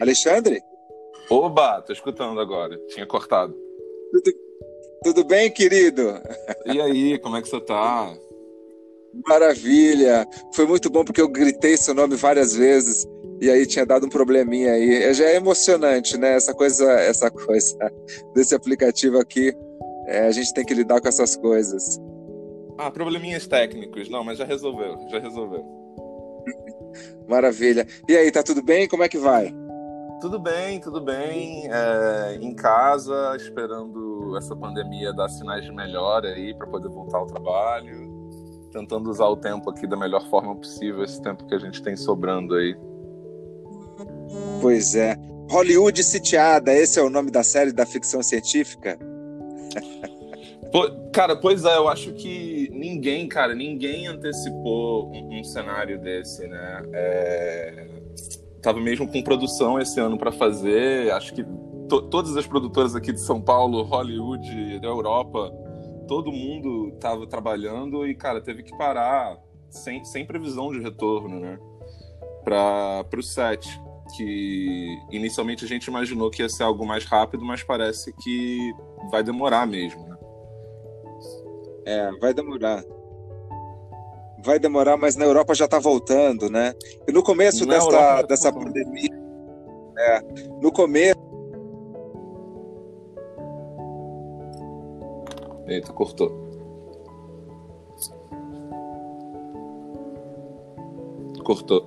Alexandre? Oba, tô escutando agora. Tinha cortado. Tudo, tudo bem, querido? E aí, como é que você tá? Maravilha! Foi muito bom porque eu gritei seu nome várias vezes e aí tinha dado um probleminha aí. Já é emocionante, né? Essa coisa, essa coisa desse aplicativo aqui. É, a gente tem que lidar com essas coisas. Ah, probleminhas técnicos. Não, mas já resolveu, já resolveu. Maravilha. E aí, tá tudo bem? Como é que vai? Tudo bem, tudo bem. É, em casa, esperando essa pandemia dar sinais de melhora aí para poder voltar ao trabalho. Tentando usar o tempo aqui da melhor forma possível, esse tempo que a gente tem sobrando aí. Pois é. Hollywood Sitiada, esse é o nome da série da ficção científica? Cara, pois é, eu acho que ninguém, cara, ninguém antecipou um, um cenário desse, né? É... Tava mesmo com produção esse ano para fazer, acho que to todas as produtoras aqui de São Paulo, Hollywood, da Europa, todo mundo tava trabalhando e, cara, teve que parar sem, sem previsão de retorno, né? Para o set, que inicialmente a gente imaginou que ia ser algo mais rápido, mas parece que vai demorar mesmo, né? É, vai demorar. Vai demorar, mas na Europa já está voltando, né? E no começo dessa, dessa pandemia, é, no começo. Eita, cortou. Cortou.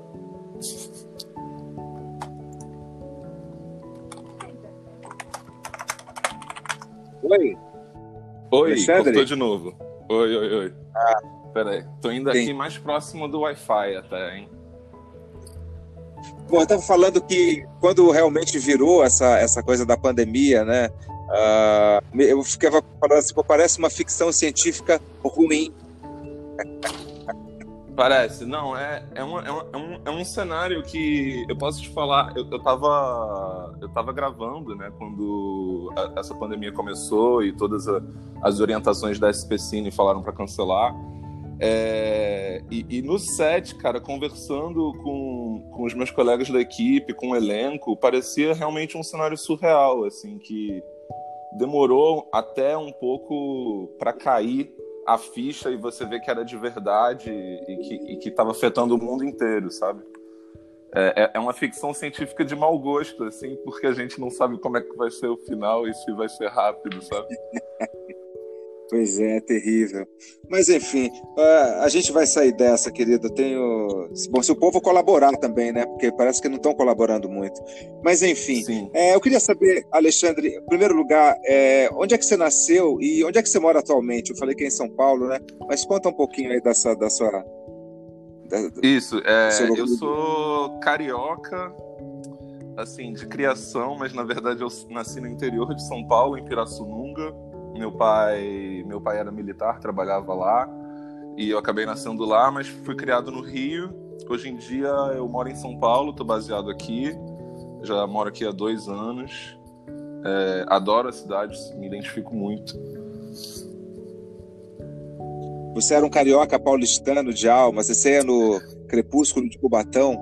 Oi. Oi, Alexandre? cortou de novo. Oi, oi, oi. Ah, Peraí, tô indo sim. aqui mais próximo do Wi-Fi até, hein? Bom, eu tava falando que quando realmente virou essa, essa coisa da pandemia, né? Uh, eu ficava falando assim, parece uma ficção científica ruim. Parece, não, é, é, uma, é, uma, é, um, é um cenário que eu posso te falar, eu, eu, tava, eu tava gravando, né, quando a, essa pandemia começou e todas a, as orientações da SPCine falaram para cancelar. É, e, e, no set, cara, conversando com, com os meus colegas da equipe, com o elenco, parecia realmente um cenário surreal, assim, que demorou até um pouco para cair a ficha e você vê que era de verdade e que, e que tava afetando o mundo inteiro, sabe? É, é, é uma ficção científica de mau gosto, assim, porque a gente não sabe como é que vai ser o final e se vai ser rápido, sabe? Pois é, é terrível. Mas enfim, a gente vai sair dessa, querido. Eu tenho. Bom, se o povo colaborar também, né? Porque parece que não estão colaborando muito. Mas enfim, é, eu queria saber, Alexandre, em primeiro lugar, é, onde é que você nasceu e onde é que você mora atualmente? Eu falei que é em São Paulo, né? Mas conta um pouquinho aí dessa, da sua. Da, Isso, é, eu sou carioca, assim, de criação, mas na verdade eu nasci no interior de São Paulo, em Pirassununga meu pai, meu pai era militar, trabalhava lá e eu acabei nascendo lá, mas fui criado no Rio. Hoje em dia eu moro em São Paulo, estou baseado aqui. Já moro aqui há dois anos. É, adoro a cidade, me identifico muito. Você era um carioca paulistano de alma, você ia no Crepúsculo de Cubatão?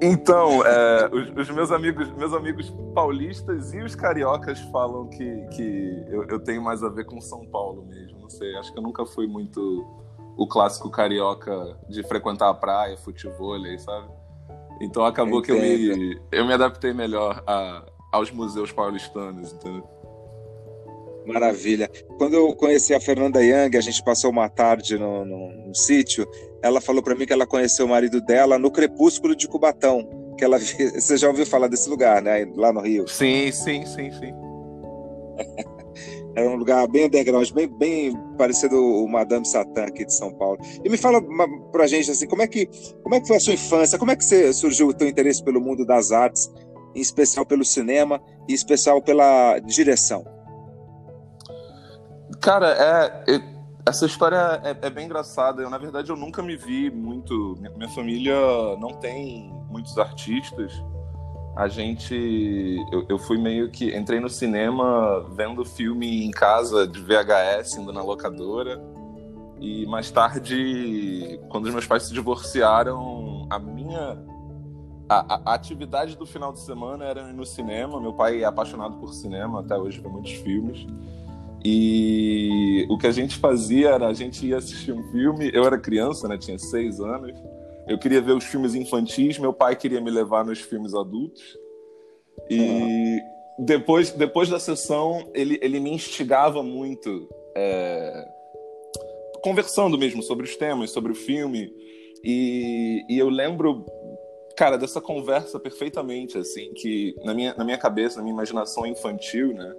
Então, é, os, os, meus amigos, meus amigos paulistas e os cariocas falam que, que eu, eu, tenho mais a ver com São Paulo mesmo. Não sei, acho que eu nunca fui muito o clássico carioca de frequentar a praia, futebol, sabe? Então acabou Entendo. que eu me, eu me adaptei melhor a, aos museus paulistanos, entendeu? Maravilha. Quando eu conheci a Fernanda Young, a gente passou uma tarde no, no, no sítio, ela falou para mim que ela conheceu o marido dela no Crepúsculo de Cubatão, que ela você já ouviu falar desse lugar, né, lá no Rio? Sim, sim, sim, sim. Era um lugar bem underground, bem, bem parecido o Madame Satã aqui de São Paulo. E me fala pra gente assim, como é que como é que foi a sua infância? Como é que você, surgiu o teu interesse pelo mundo das artes, em especial pelo cinema e em especial pela direção? Cara, é, essa história é, é, bem engraçada. Eu, na verdade, eu nunca me vi muito. Minha, minha família não tem muitos artistas. A gente. Eu, eu, fui meio que. Entrei no cinema vendo filme em casa de VHS, indo na locadora. E mais tarde, quando os meus pais se divorciaram, a minha a, a, atividade do final de semana era ir no cinema. Meu pai é apaixonado por cinema, até hoje vê muitos filmes. E o que a gente fazia era a gente ia assistir um filme. Eu era criança, né? Tinha seis anos. Eu queria ver os filmes infantis. Meu pai queria me levar nos filmes adultos. E uhum. depois, depois da sessão, ele, ele me instigava muito, é... conversando mesmo sobre os temas, sobre o filme. E, e eu lembro cara, dessa conversa perfeitamente, assim, que na minha, na minha cabeça, na minha imaginação infantil, né?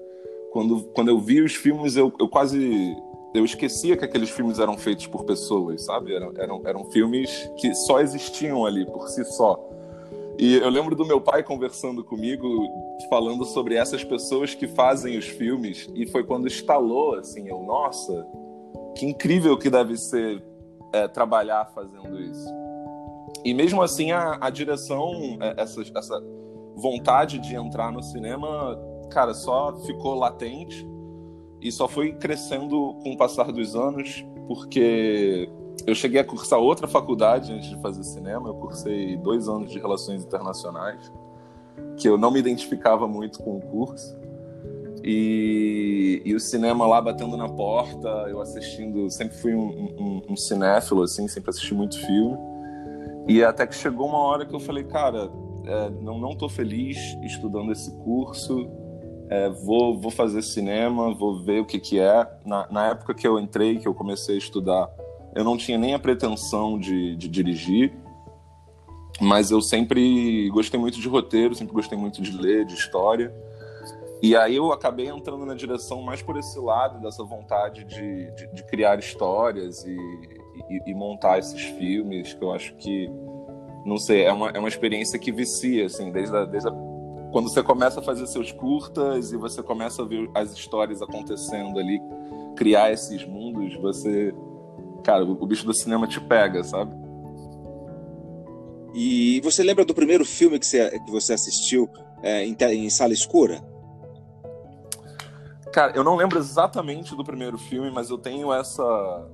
Quando, quando eu vi os filmes, eu, eu quase. Eu esquecia que aqueles filmes eram feitos por pessoas, sabe? Eram, eram, eram filmes que só existiam ali por si só. E eu lembro do meu pai conversando comigo, falando sobre essas pessoas que fazem os filmes, e foi quando estalou, assim, eu, nossa, que incrível que deve ser é, trabalhar fazendo isso. E mesmo assim, a, a direção, é, essa, essa vontade de entrar no cinema, cara, só ficou latente e só foi crescendo com o passar dos anos, porque eu cheguei a cursar outra faculdade antes de fazer cinema. Eu cursei dois anos de Relações Internacionais, que eu não me identificava muito com o curso. E, e o cinema lá batendo na porta, eu assistindo. Sempre fui um, um, um cinéfilo, assim, sempre assisti muito filme. E até que chegou uma hora que eu falei, cara, é, não não tô feliz estudando esse curso, é, vou vou fazer cinema, vou ver o que que é. Na, na época que eu entrei, que eu comecei a estudar, eu não tinha nem a pretensão de, de dirigir, mas eu sempre gostei muito de roteiro, sempre gostei muito de ler, de história. E aí eu acabei entrando na direção mais por esse lado, dessa vontade de, de, de criar histórias e, e, e, montar esses filmes, que eu acho que, não sei, é uma, é uma experiência que vicia, assim, desde a, desde a, quando você começa a fazer seus curtas e você começa a ver as histórias acontecendo ali, criar esses mundos, você, cara, o, bicho do cinema te pega, sabe? E você lembra do primeiro filme que você, que você assistiu é, em, em sala escura? Cara, eu não lembro exatamente do primeiro filme, mas eu tenho essa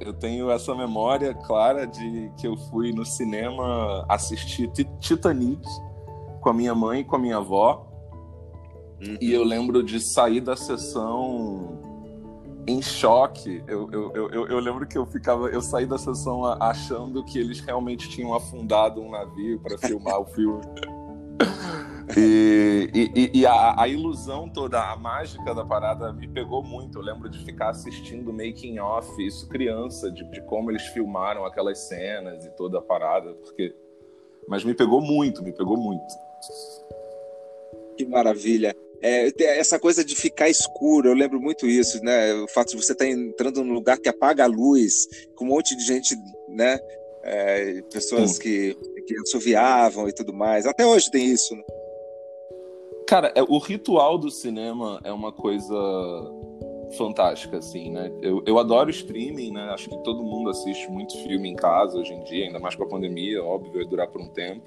eu tenho essa memória clara de que eu fui no cinema assistir Titanic com a minha mãe e com a minha avó. Uhum. E eu lembro de sair da sessão em choque. Eu, eu, eu, eu, lembro que eu ficava, eu saí da sessão achando que eles realmente tinham afundado um navio para filmar o filme. E, e, e a, a, ilusão toda, a mágica da parada me pegou muito. Eu lembro de ficar assistindo making off, isso criança, de, de como eles filmaram aquelas cenas e toda a parada, porque. Mas me pegou muito, me pegou muito. Que maravilha. É, essa coisa de ficar escuro, eu lembro muito isso, né? O fato de você estar tá entrando num lugar que apaga a luz, com um monte de gente, né? É, pessoas que, que assoviavam e tudo mais. Até hoje tem isso, né? Cara, é, o ritual do cinema é uma coisa fantástica, assim, né? Eu, eu adoro streaming, né? Acho que todo mundo assiste muito filme em casa hoje em dia, ainda mais com a pandemia, óbvio, vai durar por um tempo.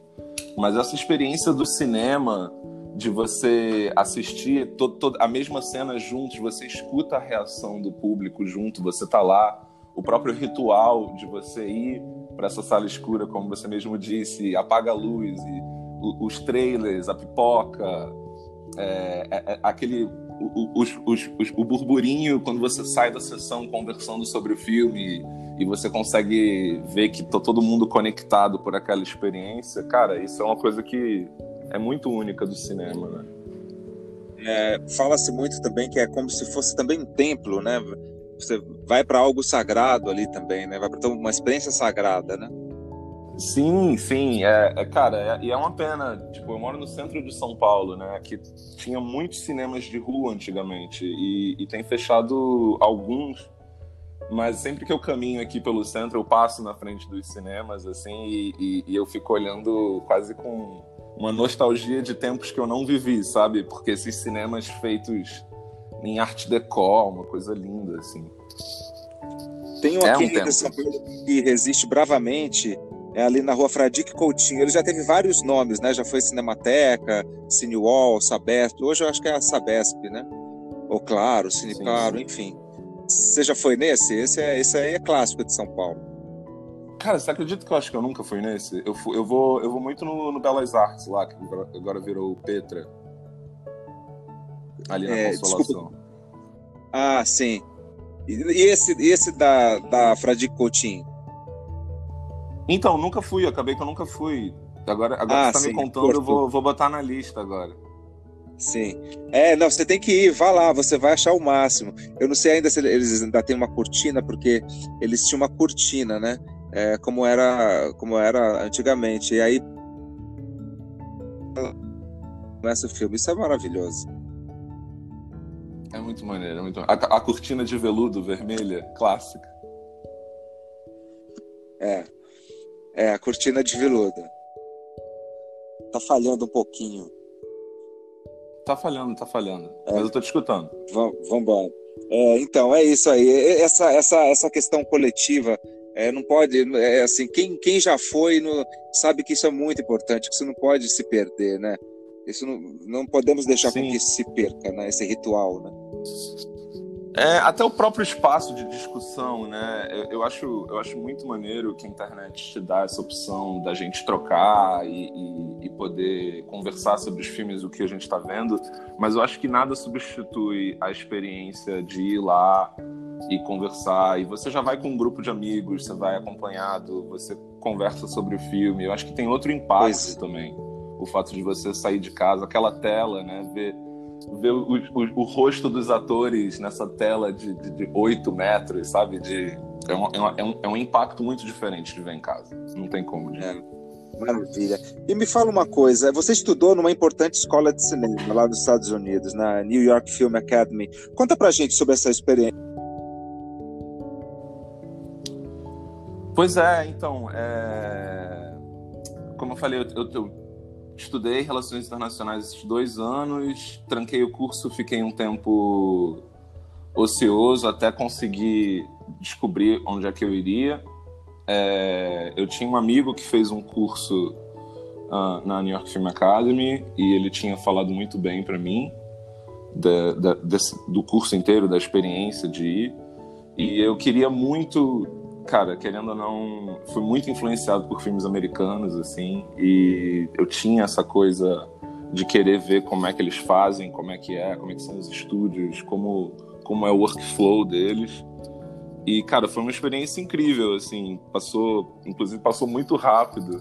Mas essa experiência do cinema, de você assistir to, to, a mesma cena juntos, você escuta a reação do público junto, você tá lá, o próprio ritual de você ir para essa sala escura, como você mesmo disse, apaga a luz e os trailers, a pipoca, é, é, é, aquele o, os, os, o burburinho quando você sai da sessão conversando sobre o filme e você consegue ver que tá todo mundo conectado por aquela experiência, cara, isso é uma coisa que é muito única do cinema, né? É, Fala-se muito também que é como se fosse também um templo, né? Você vai para algo sagrado ali também, né? Vai para uma experiência sagrada, né? Sim, sim, é, é cara, é, e é uma pena. Tipo, eu moro no centro de São Paulo, né? Que tinha muitos cinemas de rua antigamente e, e tem fechado alguns. Mas sempre que eu caminho aqui pelo centro, eu passo na frente dos cinemas, assim, e, e, e eu fico olhando quase com uma nostalgia de tempos que eu não vivi, sabe? Porque esses cinemas feitos em arte decor, uma coisa linda, assim. Tem um é aqui um que resiste bravamente é ali na rua Fradique Coutinho. Ele já teve vários nomes, né? Já foi Cinemateca, Cinewall, Sabesp. Hoje eu acho que é a Sabesp, né? Ou Claro, Cine Claro, enfim. Você já foi nesse? Esse, é, esse aí é clássico de São Paulo. Cara, você acredita que eu acho que eu nunca fui nesse? Eu, fui, eu, vou, eu vou muito no, no Belas Artes lá, que agora virou Petra. Ali na é, Consolação. Desculpa. Ah, sim. E, e esse, esse da, da Fradique Coutinho? Então, nunca fui, acabei que eu nunca fui. Agora, agora ah, você tá sim, me contando, eu vou, vou botar na lista agora. Sim. É, não, você tem que ir, vá lá, você vai achar o máximo. Eu não sei ainda se eles ainda têm uma cortina, porque eles tinham uma cortina, né? É, como era como era antigamente. E aí começa o filme. Isso é maravilhoso. É muito maneiro, é muito a, a cortina de veludo vermelha, clássica. É. É, a cortina de veludo. Tá falhando um pouquinho. Tá falhando, tá falhando. É. Mas eu tô te escutando. Vamos embora. É, então, é isso aí. Essa, essa, essa questão coletiva é, não pode. É, assim, quem, quem já foi no, sabe que isso é muito importante, que isso não pode se perder, né? Isso não, não podemos deixar Sim. com que isso se perca, né? Esse ritual, né? É, até o próprio espaço de discussão, né? Eu, eu, acho, eu acho muito maneiro que a internet te dá essa opção da gente trocar e, e, e poder conversar sobre os filmes, o que a gente está vendo, mas eu acho que nada substitui a experiência de ir lá e conversar. E você já vai com um grupo de amigos, você vai acompanhado, você conversa sobre o filme. Eu acho que tem outro impacto pois. também. O fato de você sair de casa, aquela tela, né? Ver ver o, o, o, rosto dos atores nessa tela de, de, de 8 metros, sabe? De, é, é, uma, é, um, é um impacto muito diferente de ver em casa. Não tem como. De... É. Maravilha. E me fala uma coisa, você estudou numa importante escola de cinema lá nos Estados Unidos, na New York Film Academy. Conta pra gente sobre essa experiência. Pois é, então, é... como eu falei, eu, eu, eu estudei relações internacionais esses dois anos, tranquei o curso, fiquei um tempo ocioso até conseguir descobrir onde é que eu iria. É, eu tinha um amigo que fez um curso uh, na New York Film Academy e ele tinha falado muito bem para mim desse, do curso inteiro, da experiência de ir. E eu queria muito cara, querendo ou não, fui muito influenciado por filmes americanos, assim, e eu tinha essa coisa de querer ver como é que eles fazem, como é que é, como é que são os estúdios, como, como é o workflow deles. E, cara, foi uma experiência incrível, assim, passou, inclusive passou muito rápido.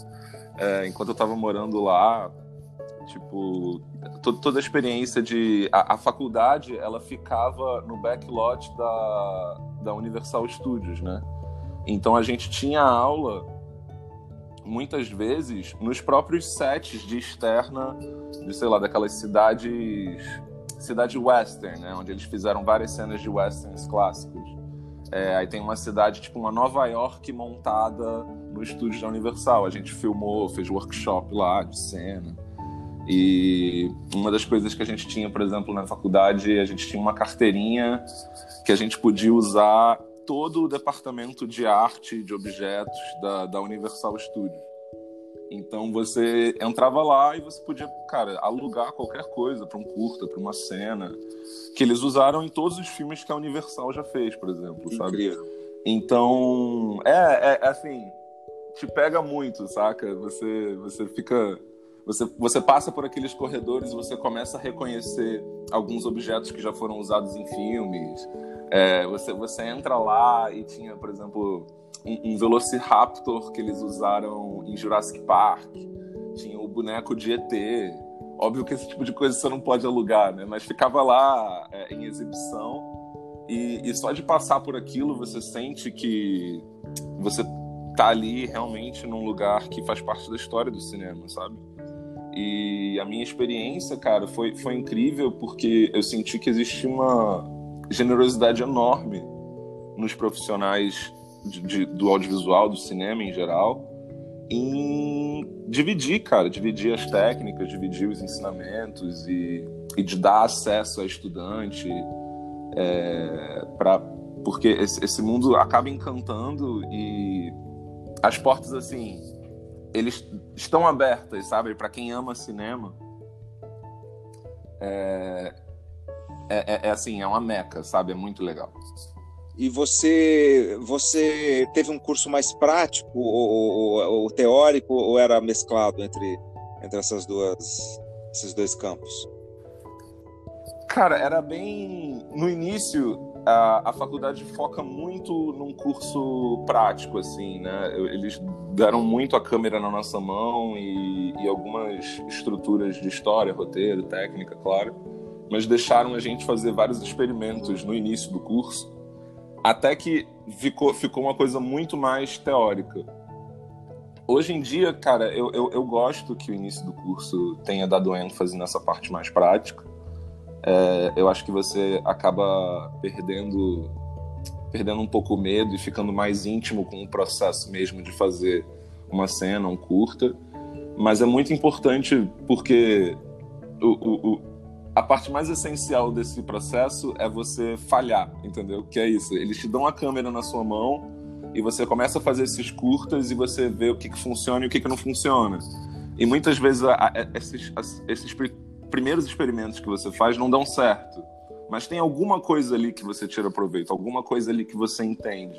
É, enquanto eu tava morando lá, tipo, toda, toda a experiência de... A, a, faculdade, ela ficava no backlot da, da Universal Studios, né? Então a gente tinha aula muitas vezes nos próprios sets de externa de sei lá daquelas cidades cidade western, né, onde eles fizeram várias cenas de westerns clássicos. É, aí tem uma cidade tipo uma Nova York montada no estúdio da Universal. A gente filmou, fez workshop lá de cena. E uma das coisas que a gente tinha, por exemplo, na faculdade, a gente tinha uma carteirinha que a gente podia usar todo o departamento de arte de objetos da, da Universal Studios. Então você entrava lá e você podia, cara, alugar qualquer coisa para um curta, para uma cena, que eles usaram em todos os filmes que a Universal já fez, por exemplo, sabe? Então, é, é, é assim, te pega muito, saca? Você você fica você, você passa por aqueles corredores e você começa a reconhecer alguns objetos que já foram usados em filmes. É, você, você entra lá e tinha, por exemplo, um, um, Velociraptor que eles usaram em Jurassic Park. Tinha o boneco de ET. Óbvio que esse tipo de coisa você não pode alugar, né? Mas ficava lá é, em exibição. E, e só de passar por aquilo você sente que você tá ali realmente num lugar que faz parte da história do cinema, sabe? E a minha experiência, cara, foi, foi incrível porque eu senti que existia uma, generosidade enorme nos profissionais de, de, do audiovisual, do cinema em geral, em dividir, cara, dividir as técnicas, dividir os ensinamentos e, e de dar acesso a estudante, é, para porque esse, esse mundo acaba encantando e as portas assim eles estão abertas, sabe, para quem ama cinema. É, é, é, assim, é uma meca, sabe? É muito legal. E você, você teve um curso mais prático ou, ou, ou, teórico ou era mesclado entre, entre essas duas, esses dois campos? Cara, era bem. No início, a, a faculdade foca muito num curso prático, assim, né? Eles deram muito a câmera na nossa mão e, e algumas estruturas de história, roteiro, técnica, claro. Mas deixaram a gente fazer vários experimentos no início do curso, até que ficou, ficou uma coisa muito mais teórica. Hoje em dia, cara, eu, eu, eu gosto que o início do curso tenha dado ênfase nessa parte mais prática é, eu acho que você acaba perdendo perdendo um pouco o medo e ficando mais íntimo com o processo mesmo de fazer uma cena, um curta. Mas é muito importante porque o, o, o, a parte mais essencial desse processo é você falhar, entendeu? Que é isso. Eles te dão a câmera na sua mão e você começa a fazer esses curtas e você vê o que, que funciona e o que, que não funciona. E muitas vezes a, a, esses, a, esses primeiros experimentos que você faz não dão certo. Mas tem alguma coisa ali que você tira proveito, alguma coisa ali que você entende.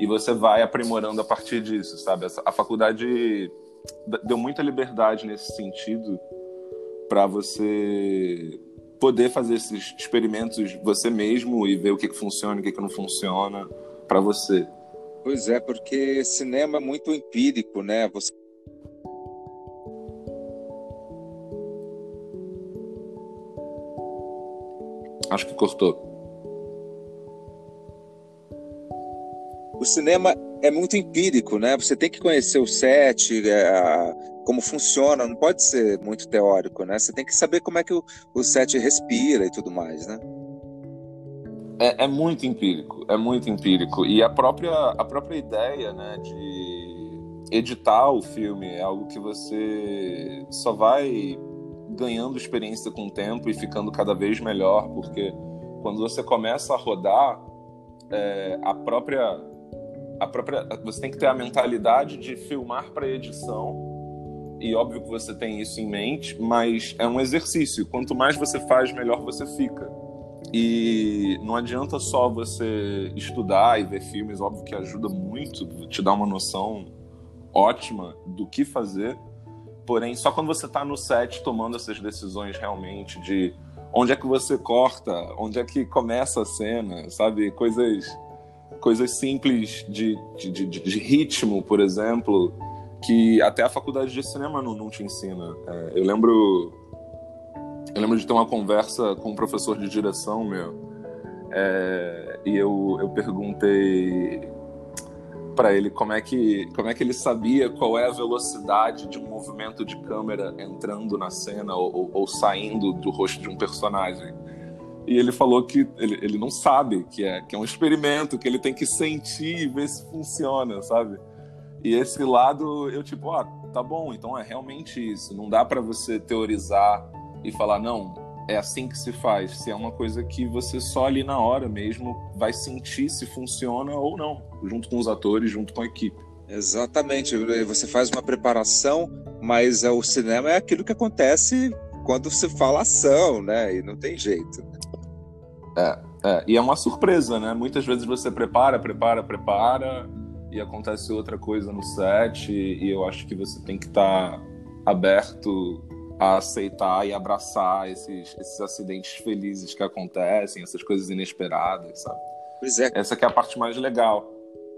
E você vai aprimorando a partir disso, sabe? A faculdade deu muita liberdade nesse sentido para você poder fazer esses experimentos você mesmo e ver o que, que funciona e o que, que não funciona para você. Pois é, porque cinema é muito empírico, né? Você Acho que cortou. O cinema é muito empírico, né? Você tem que conhecer o set, é, como funciona, não pode ser muito teórico, né? Você tem que saber como é que o, o set respira e tudo mais, né? É, é, muito empírico, é muito empírico. E a própria, a própria ideia né, de editar o filme é algo que você só vai ganhando experiência com o tempo e ficando cada vez melhor, porque quando você começa a rodar, é, a própria a própria você tem que ter a mentalidade de filmar para edição e óbvio que você tem isso em mente, mas é um exercício. Quanto mais você faz, melhor você fica. E não adianta só você estudar e ver filmes, óbvio que ajuda muito, te dá uma noção ótima do que fazer, Porém, só quando você está no set tomando essas decisões realmente de onde é que você corta, onde é que começa a cena, sabe? Coisas, coisas simples de, de, de, de ritmo, por exemplo, que até a faculdade de cinema não, não te ensina. É, eu lembro eu lembro de ter uma conversa com um professor de direção meu é, e eu, eu perguntei para ele como é que como é que ele sabia qual é a velocidade de um movimento de câmera entrando na cena ou, ou, saindo do rosto de um personagem. E ele falou que ele, ele não sabe que é que é um experimento que ele tem que sentir e ver se funciona sabe? E esse lado eu tipo ah tá bom então é realmente isso. Não dá para você teorizar e falar não é assim que se faz. Se é uma coisa que você só ali na hora mesmo vai sentir se funciona ou não, junto com os atores, junto com a equipe. Exatamente. Você faz uma preparação, mas o cinema é aquilo que acontece quando se fala ação, né? E não tem jeito. É, é. E é uma surpresa, né? Muitas vezes você prepara, prepara, prepara e acontece outra coisa no set e eu acho que você tem que estar tá aberto a aceitar e abraçar esses, esses acidentes felizes que acontecem, essas coisas inesperadas, sabe? Pois é. Essa que é a parte mais legal.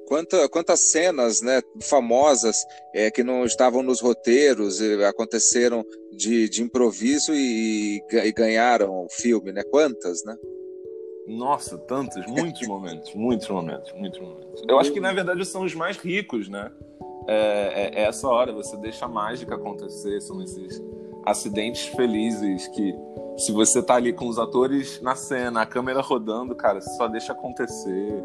Quanta, quantas cenas né, famosas é, que não estavam nos roteiros aconteceram de, de improviso e, e, ganharam o filme, né? Quantas, né? Nossa, tantos, muitos momentos, muitos momentos, muitos momentos. Eu acho que na verdade são os mais ricos, né? É, é, é essa hora, você deixa a mágica acontecer, são esses acidentes felizes que se você tá ali com os atores na cena, a câmera rodando, cara, só deixa acontecer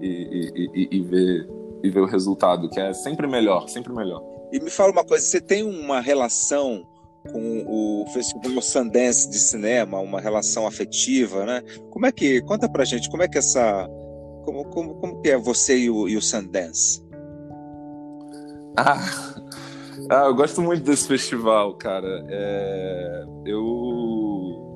e, e, e, e, ver, e ver o resultado, que é sempre melhor, sempre melhor. E me fala uma coisa, você tem uma relação com o Festival Sundance de Cinema, uma relação afetiva, né? Como é que, conta pra gente, como é que essa, como, como, como que é você e o, e o Sundance? Ah, ah, eu gosto muito desse festival, cara. É... Eu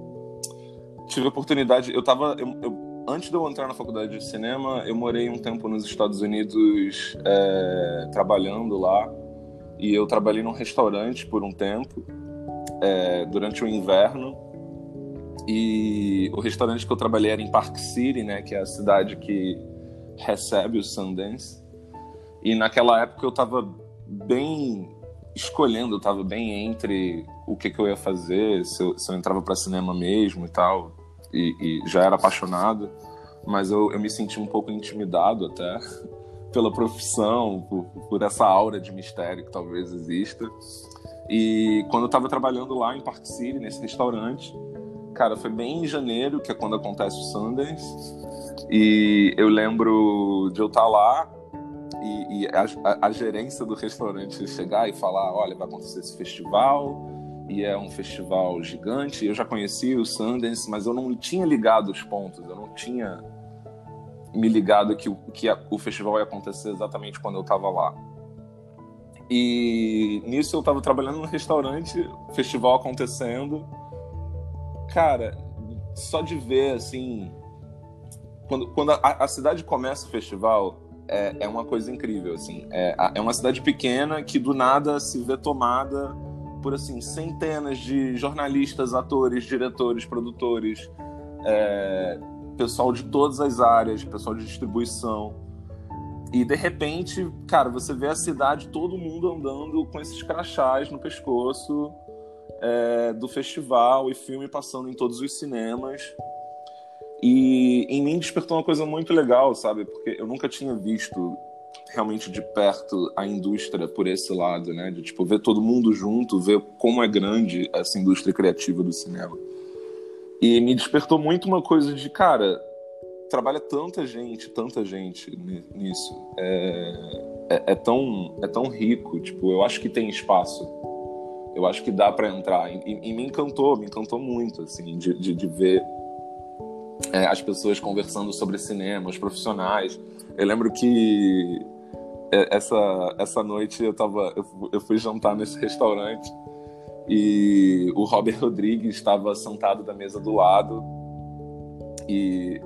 tive a oportunidade. Eu tava. Eu, eu, antes de eu entrar na faculdade de cinema, eu morei um tempo nos Estados Unidos é, trabalhando lá. E eu trabalhei num restaurante por um tempo, é, durante o inverno. E o restaurante que eu trabalhei era em Park City, né, que é a cidade que recebe o Sundance. E naquela época eu estava bem escolhendo, eu estava bem entre o que, que eu ia fazer, se eu, se eu entrava para cinema mesmo e tal e, e já era apaixonado, mas eu, eu me senti um pouco intimidado até pela profissão, por, por essa aura de mistério que talvez exista. E quando eu estava trabalhando lá em Park City, nesse restaurante, cara, foi bem em janeiro, que é quando acontece o Sundance. E eu lembro de eu estar tá lá e, e a, a, a, gerência do restaurante chegar e falar: olha, vai acontecer esse festival, e é um festival gigante. Eu já conhecia o Sundance, mas eu não tinha ligado os pontos, eu não tinha me ligado que, que o festival ia acontecer exatamente quando eu estava lá. E nisso eu estava trabalhando no restaurante, festival acontecendo. Cara, só de ver assim. Quando, quando a, a cidade começa o festival, é, é uma coisa incrível. assim é, é uma cidade pequena que do nada se vê tomada por assim centenas de jornalistas, atores, diretores, produtores, é, pessoal de todas as áreas, pessoal de distribuição. E de repente, cara, você vê a cidade, todo mundo andando com esses crachás no pescoço é, do festival e filme passando em todos os cinemas. E em mim despertou uma coisa muito legal, sabe? Porque eu nunca tinha visto realmente de perto a indústria por esse lado, né? De tipo ver todo mundo junto, ver como é grande essa indústria criativa do cinema. E me despertou muito uma coisa de, cara, trabalha tanta gente, tanta gente nisso. É, é, é tão é tão rico, tipo, eu acho que tem espaço. Eu acho que dá para entrar. E, e, me encantou, me encantou muito, assim, de, de, de ver é, as pessoas conversando sobre cinema, os profissionais. Eu lembro que é, essa, essa noite eu tava. Eu, fui jantar nesse restaurante e o Robert Rodrigues estava sentado da mesa do lado. E,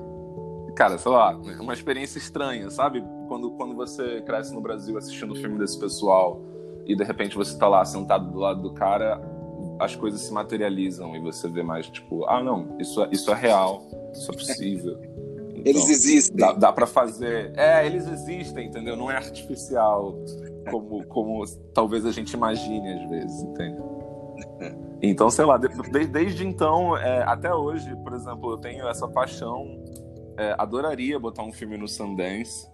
cara, sei lá, uma experiência estranha, sabe? Quando, quando você cresce no Brasil assistindo filme desse pessoal e de repente você tá lá sentado do lado do cara, as coisas se materializam e você vê mais, tipo, ah, não, isso é, isso é real, isso é possível. Eles então, existem. Dá, dá para fazer. É, eles existem, entendeu? Não é artificial como, como talvez a gente imagine às vezes, entende? Então, sei lá, desde, desde então, é, até hoje, por exemplo, eu tenho essa paixão. É, adoraria botar um filme no Sundance.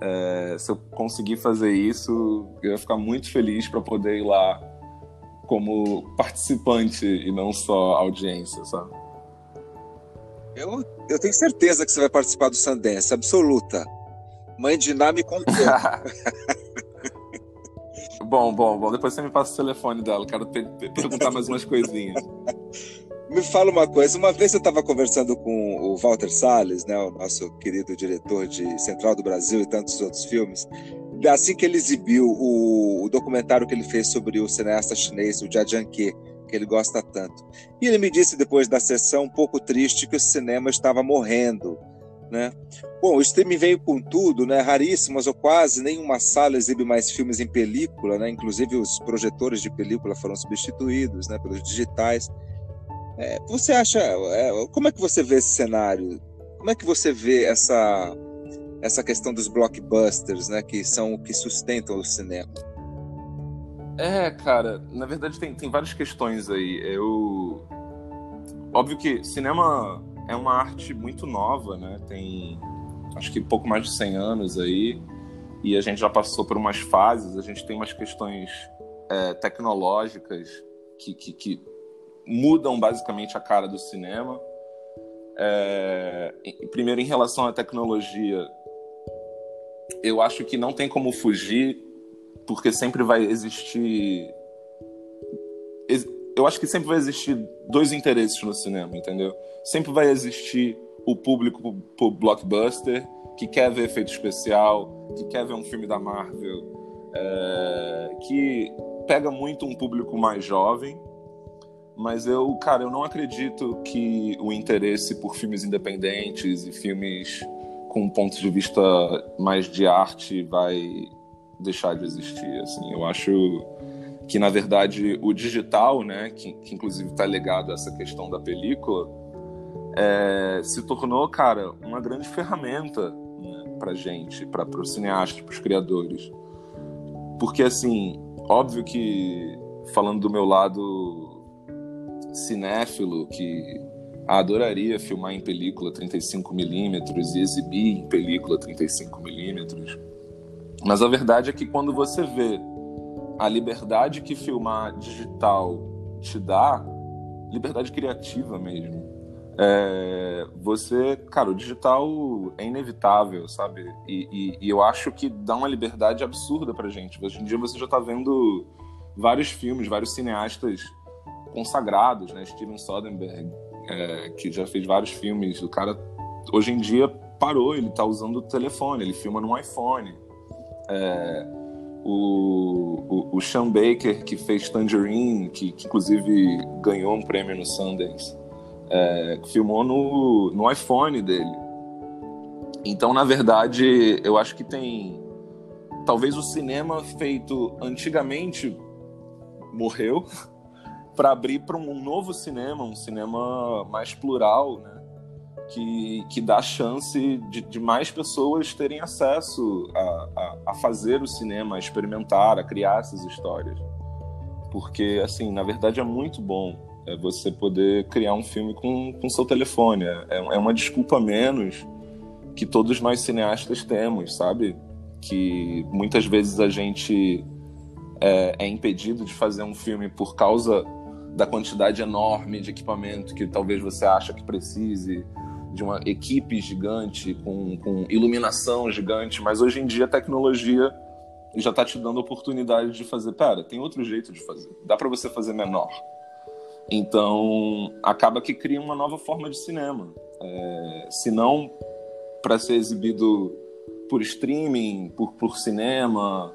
É, se eu conseguir fazer isso, eu ia ficar muito feliz para poder ir lá como participante e não só audiência, sabe? Eu, eu tenho certeza que você vai participar do Sundance, absoluta. Mãe de Ná me contou. bom, bom, bom. Depois você me passa o telefone dela. Quero perguntar mais umas coisinhas. Me fala uma coisa. Uma vez eu estava conversando com o Walter Salles, né, o nosso querido diretor de Central do Brasil e tantos outros filmes. Assim que ele exibiu o, o documentário que ele fez sobre o cineasta chinês, o Jia Jianke, que ele gosta tanto. E ele me disse depois da sessão, um pouco triste, que o cinema estava morrendo. Né? Bom, o streaming veio com tudo, né? raríssimas ou quase nenhuma sala exibe mais filmes em película, né? inclusive os projetores de película foram substituídos né? pelos digitais. É, você acha, é, como é que você vê esse cenário? Como é que você vê essa, essa questão dos blockbusters, né? que são o que sustentam o cinema? É, cara, na verdade tem, tem várias questões aí. Eu. Óbvio que cinema é uma arte muito nova, né? Tem acho que pouco mais de 100 anos aí. E a gente já passou por umas fases, a gente tem umas questões é, tecnológicas que, que, que, mudam basicamente a cara do cinema. É, primeiro, em relação à tecnologia, eu acho que não tem como fugir porque sempre vai existir. Eu acho que sempre vai existir dois interesses no cinema, entendeu? Sempre vai existir o público pro blockbuster, que quer ver efeito especial, que quer ver um filme da Marvel, é, que pega muito um público mais jovem, Mas eu, cara, eu não acredito que o interesse por filmes independentes e filmes com pontos de vista mais de arte vai deixar de existir. Assim, eu acho que na verdade o digital, né, que, que inclusive está ligado a essa questão da película, é, se tornou, cara, uma grande ferramenta né, para gente, para os cineastas, para os criadores, porque assim, óbvio que falando do meu lado cinéfilo que adoraria filmar em película 35mm e exibir em película 35mm. Mas a verdade é que quando você vê a liberdade que filmar digital te dá, liberdade criativa mesmo, é, você, cara, o digital é inevitável, sabe? E, e, e, eu acho que dá uma liberdade absurda pra gente. Hoje em dia você já tá vendo vários filmes, vários cineastas consagrados, né? Steven Soderbergh, é, que já fez vários filmes. O cara, hoje em dia, parou, ele tá usando o telefone, ele filma no iPhone. É, o, o, o, Sean Baker, que fez Tangerine, que, que inclusive ganhou um prêmio no Sundance, é, filmou no, no iPhone dele. Então, na verdade, eu acho que tem. Talvez o cinema feito antigamente morreu para abrir para um novo cinema, um cinema mais plural, né? Que, que dá chance de, de mais pessoas terem acesso a, a, a, fazer o cinema, a experimentar, a criar essas histórias. Porque, assim, na verdade é muito bom é você poder criar um filme com, com seu telefone. É, é uma desculpa menos que todos nós cineastas temos, sabe? Que muitas vezes a gente é, é impedido de fazer um filme por causa da quantidade enorme de equipamento que talvez você acha que precise, de uma equipe gigante, com, com iluminação gigante, mas hoje em dia a tecnologia já está te dando oportunidade de fazer. Pera, tem outro jeito de fazer. Dá para você fazer menor. Então, acaba que cria uma nova forma de cinema. É, se não para ser exibido por streaming, por, por cinema,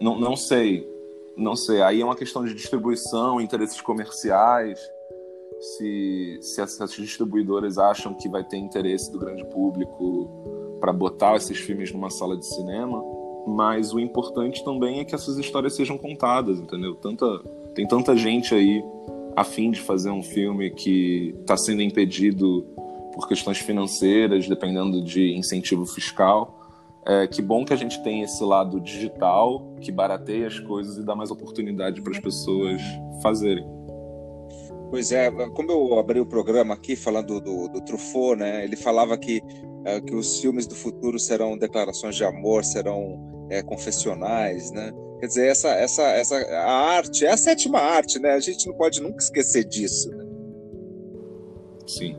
não sei. Não sei, aí é uma questão de distribuição, interesses comerciais. Se, se essas distribuidoras acham que vai ter interesse do grande público para botar esses filmes numa sala de cinema, mas o importante também é que essas histórias sejam contadas, entendeu? Tanta, tem tanta gente aí a fim de fazer um filme que está sendo impedido por questões financeiras, dependendo de incentivo fiscal. É, que bom que a gente tem esse lado digital que barateia as coisas e dá mais oportunidade para as pessoas fazerem. Pois é, como eu abri o programa aqui falando do, do Truffaut, né? Ele falava que, é, que os filmes do futuro serão declarações de amor, serão é, confessionais, né? Quer dizer, essa, essa, essa a arte é a sétima arte, né? A gente não pode nunca esquecer disso. Né? Sim.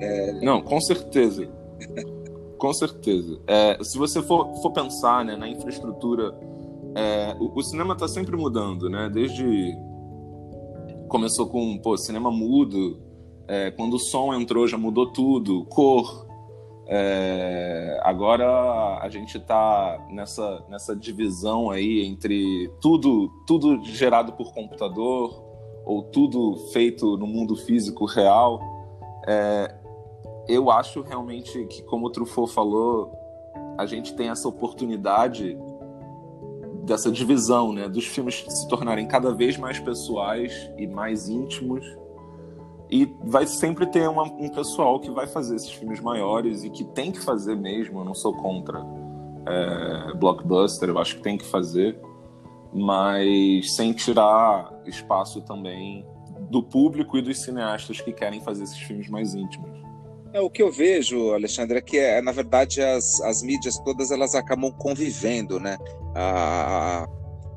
É... Não, com certeza. Com certeza. É, se você for, for pensar né, na infraestrutura, é, o, o, cinema está sempre mudando, né? Desde começou com pô, cinema mudo, é, quando o som entrou já mudou tudo, cor. É, agora a gente está nessa, nessa divisão aí entre tudo tudo gerado por computador ou tudo feito no mundo físico real. É, eu acho realmente que, como o Truffaut falou, a gente tem essa oportunidade dessa divisão, né, dos filmes se tornarem cada vez mais pessoais e mais íntimos. E vai sempre ter uma, um pessoal que vai fazer esses filmes maiores e que tem que fazer mesmo. Eu não sou contra é, blockbuster, eu acho que tem que fazer, mas sem tirar espaço também do público e dos cineastas que querem fazer esses filmes mais íntimos. É, o que eu vejo, Alexandre, é que é, na verdade as, as mídias todas elas acabam convivendo, né? A,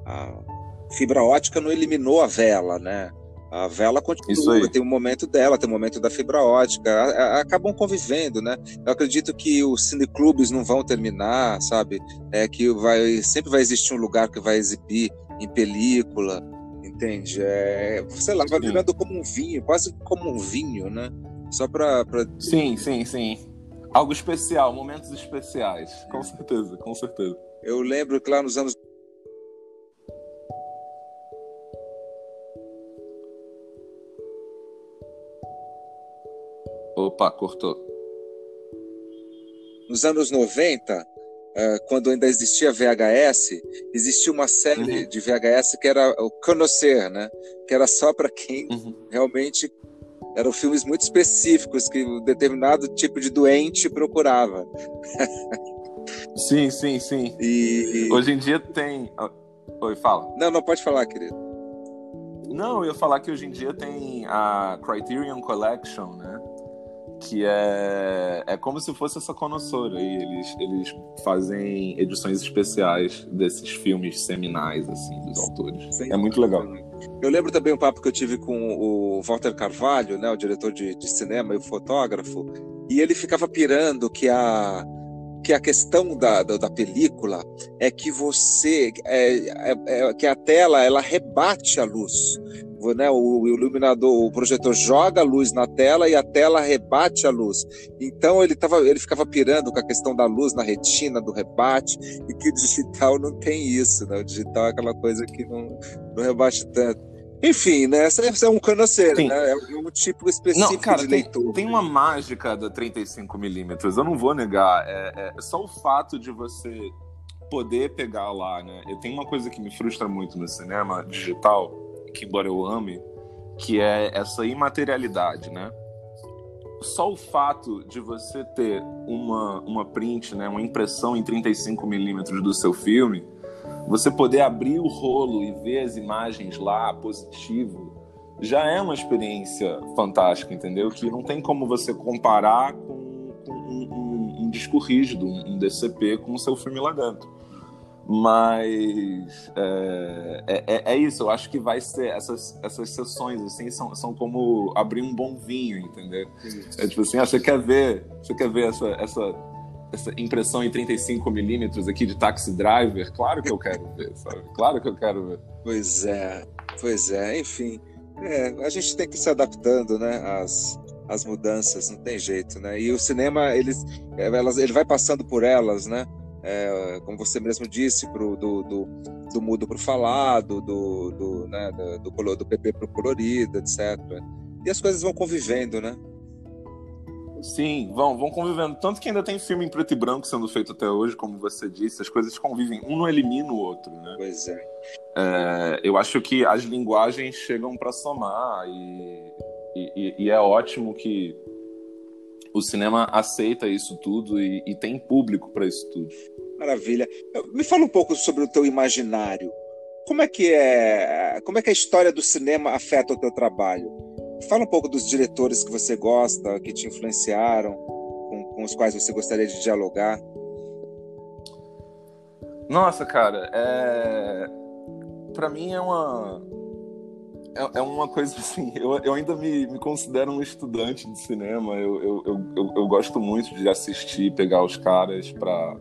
a fibra ótica não eliminou a vela, né? A vela continua, tem um momento dela, tem um momento da fibra ótica, a, a, acabam convivendo, né? Eu acredito que os cineclubes não vão terminar, sabe? É que vai sempre vai existir um lugar que vai exibir em película, entende? É, sei lá, vai virando como um vinho, quase como um vinho, né? Só pra, pra. Sim, sim, sim. Algo especial, momentos especiais. Com certeza, com certeza. Eu lembro que lá nos anos. Opa, cortou. Nos anos 90, eh, quando ainda existia VHS, existia uma série uhum. de VHS que era o Conocer, né? Que era só para quem uhum. realmente eram filmes muito específicos que um determinado tipo de doente procurava. sim, sim, sim. E hoje em dia tem. Ah, oi, fala. Não, não pode falar, querido. Não, eu ia falar que hoje em dia tem a Criterion Collection, né? Que é, é como se fosse essa conossora aí. Eles, eles fazem edições especiais desses filmes seminais, assim, dos autores. Sim, é muito legal. Eu lembro também um papo que eu tive com o Walter Carvalho, né, o diretor de, de cinema e o fotógrafo, e ele ficava pirando que a que a questão da, da, da película é que você é, é, é, que a tela ela rebate a luz né, o iluminador, o projetor joga a luz na tela e a tela rebate a luz. Então ele, tava, ele ficava pirando com a questão da luz na retina, do rebate, e que o digital não tem isso, né? O digital é aquela coisa que não, não rebate tanto. Enfim, né? Essa é um canoceiro, né? É um tipo específico não, cara, de tem, leitor. Tem uma mágica da 35mm, eu não vou negar. É, é só o fato de você poder pegar lá, né? Eu tenho uma coisa que me frustra muito no cinema digital, que embora eu ame, que é essa imaterialidade, né? Só o fato de você ter uma, uma print, né, uma impressão em 35 milímetros do seu filme, você poder abrir o rolo e ver as imagens lá positivo, já é uma experiência fantástica, entendeu? Que não tem como você comparar com, com um, um, um disco rígido, um DCP, com o seu filme lá dentro. Mas é, é, é, é, isso, eu acho que vai ser essas, essas sessões assim são, são como abrir um bom vinho, entendeu? Isso. É tipo assim, ah, você quer ver, você quer ver essa, essa, essa impressão em 35 milímetros aqui de Taxi Driver? Claro que eu quero ver, sabe? Claro que eu quero ver. Pois é, pois é, enfim. É, a gente tem que ir se adaptando, né, às, às mudanças, não tem jeito, né? E o cinema, eles, elas, ele vai passando por elas, né? É, como você mesmo disse, pro, do, do, do mudo para o falado, do, do, né, do, do, do PP para o colorido, etc. E as coisas vão convivendo, né? Sim, vão, vão convivendo. Tanto que ainda tem filme em preto e branco sendo feito até hoje, como você disse, as coisas convivem. Um não elimina o outro, né? Pois é. é eu acho que as linguagens chegam para somar e, e, e, é ótimo que o cinema aceita isso tudo e, e tem público para isso tudo. Maravilha. Me fala um pouco sobre o teu imaginário. Como é que é, como é que a história do cinema afeta o teu trabalho? Fala um pouco dos diretores que você gosta, que te influenciaram, com, com os quais você gostaria de dialogar. Nossa, cara, é... para mim é uma é, é, uma coisa assim, eu, eu ainda me, me, considero um estudante de cinema, eu, eu, eu, eu gosto muito de assistir, pegar os caras para